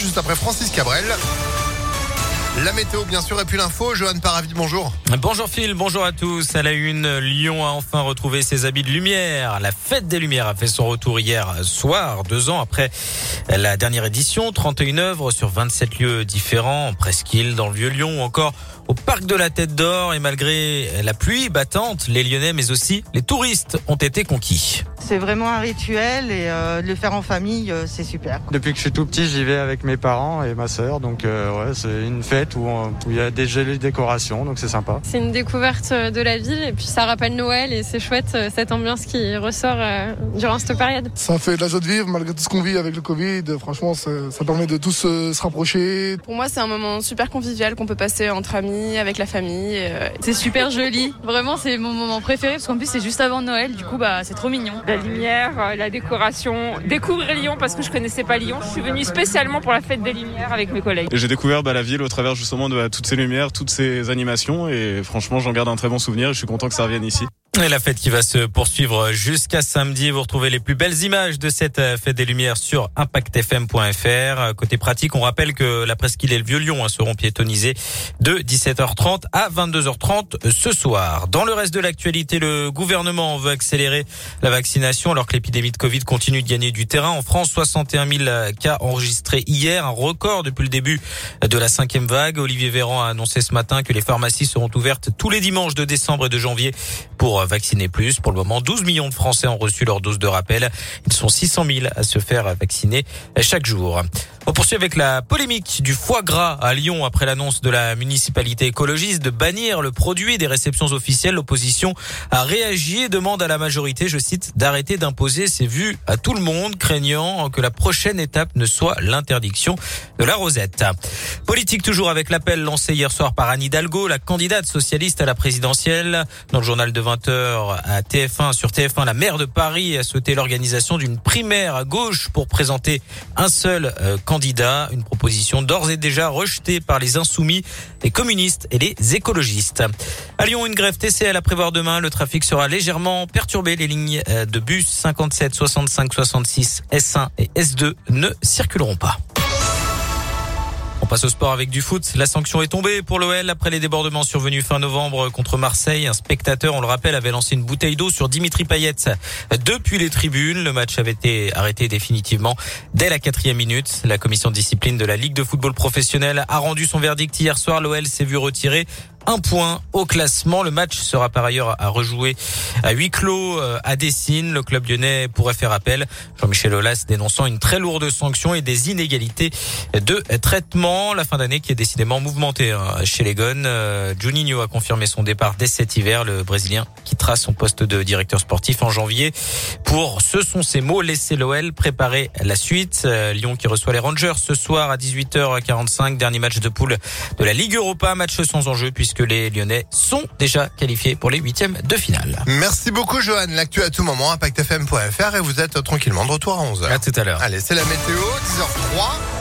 juste après Francis Cabrel. La météo, bien sûr, et puis l'info. Johan Paravi, bonjour. Bonjour Phil, bonjour à tous. À la une, Lyon a enfin retrouvé ses habits de lumière. La fête des Lumières a fait son retour hier soir, deux ans après la dernière édition. 31 œuvres sur 27 lieux différents, en Presqu'île, dans le Vieux-Lyon ou encore au Parc de la Tête d'Or. Et malgré la pluie battante, les Lyonnais, mais aussi les touristes, ont été conquis. C'est vraiment un rituel et euh, de le faire en famille, euh, c'est super. Depuis que je suis tout petit, j'y vais avec mes parents et ma sœur. Donc euh, ouais, c'est une fête où il y a des jolies décorations, donc c'est sympa. C'est une découverte de la ville et puis ça rappelle Noël et c'est chouette euh, cette ambiance qui ressort euh, durant cette période. Ça fait de la joie de vivre malgré tout ce qu'on vit avec le Covid. Franchement, ça, ça permet de tous euh, se rapprocher. Pour moi, c'est un moment super convivial qu'on peut passer entre amis, avec la famille. euh, C'est super joli. Vraiment, c'est mon moment préféré parce qu'en plus, c'est juste avant Noël. Du coup, bah, c'est trop mignon. La lumière, euh, la décoration, découvrir Lyon parce que je connaissais pas Lyon. Je suis venue spécialement pour la fête des Lumières avec mes collègues. J'ai découvert bah, la ville au travers justement de bah, toutes ces lumières, toutes ces animations et franchement j'en garde un très bon souvenir et je suis content que ça revienne ici. Et la fête qui va se poursuivre jusqu'à samedi. Vous retrouvez les plus belles images de cette euh, fête des Lumières sur impactfm.fr. Côté pratique, on rappelle que la presqu'île et le Vieux-Lyon hein, seront piétonnisés de 17h30 à 22h30 ce soir. Dans le reste de l'actualité, le gouvernement veut accélérer la vaccination alors que l'épidémie de Covid continue de gagner du terrain. En France, 61 000 cas enregistrés hier, un record depuis le début de la cinquième vague. Olivier Véran a annoncé ce matin que les pharmacies seront ouvertes tous les dimanches de décembre et de janvier pour vacciner plus. Pour le moment, 12 millions de Français ont reçu leur dose de rappel. Ils sont 600 000 à se faire vacciner chaque jour. On poursuit avec la polémique du foie gras à Lyon après l'annonce de la municipalité écologiste de bannir le produit des réceptions officielles. L'opposition a réagi et demande à la majorité, je cite, d'arrêter d'imposer ses vues à tout le monde, craignant que la prochaine étape ne soit l'interdiction de la rosette. Politique toujours avec l'appel lancé hier soir par Anne Hidalgo, la candidate socialiste à la présidentielle. Dans le journal de 20h à TF1, sur TF1, la maire de Paris a souhaité l'organisation d'une primaire à gauche pour présenter un seul euh, candidat. Une proposition d'ores et déjà rejetée par les insoumis, les communistes et les écologistes. À Lyon, une grève TCL à prévoir demain. Le trafic sera légèrement perturbé. Les lignes euh, de bus 57, 65, 66, S1 et S2 ne circuleront pas. Passe au sport avec du foot. La sanction est tombée pour l'OL après les débordements survenus fin novembre contre Marseille. Un spectateur, on le rappelle, avait lancé une bouteille d'eau sur Dimitri Payet depuis les tribunes. Le match avait été arrêté définitivement dès la quatrième minute. La commission de discipline de la Ligue de football professionnel a rendu son verdict hier soir. L'OL s'est vu retirer un point au classement. Le match sera par ailleurs à rejouer à huis clos euh, à Dessine. Le club lyonnais pourrait faire appel. Jean-Michel Aulas dénonçant une très lourde sanction et des inégalités de traitement. La fin d'année qui est décidément mouvementée hein, chez les Gones. Euh, Juninho a confirmé son départ dès cet hiver. Le Brésilien quittera son poste de directeur sportif en janvier pour, ce sont ses mots, laisser l'OL préparer la suite. Euh, Lyon qui reçoit les Rangers ce soir à 18h45. Dernier match de poule de la Ligue Europa. Match sans enjeu puisque les Lyonnais sont déjà qualifiés pour les huitièmes de finale. Merci beaucoup, Johan. L'actu à tout moment, impactfm.fr et vous êtes tranquillement de retour à 11h. À tout à l'heure. Allez, c'est la météo, 10h03.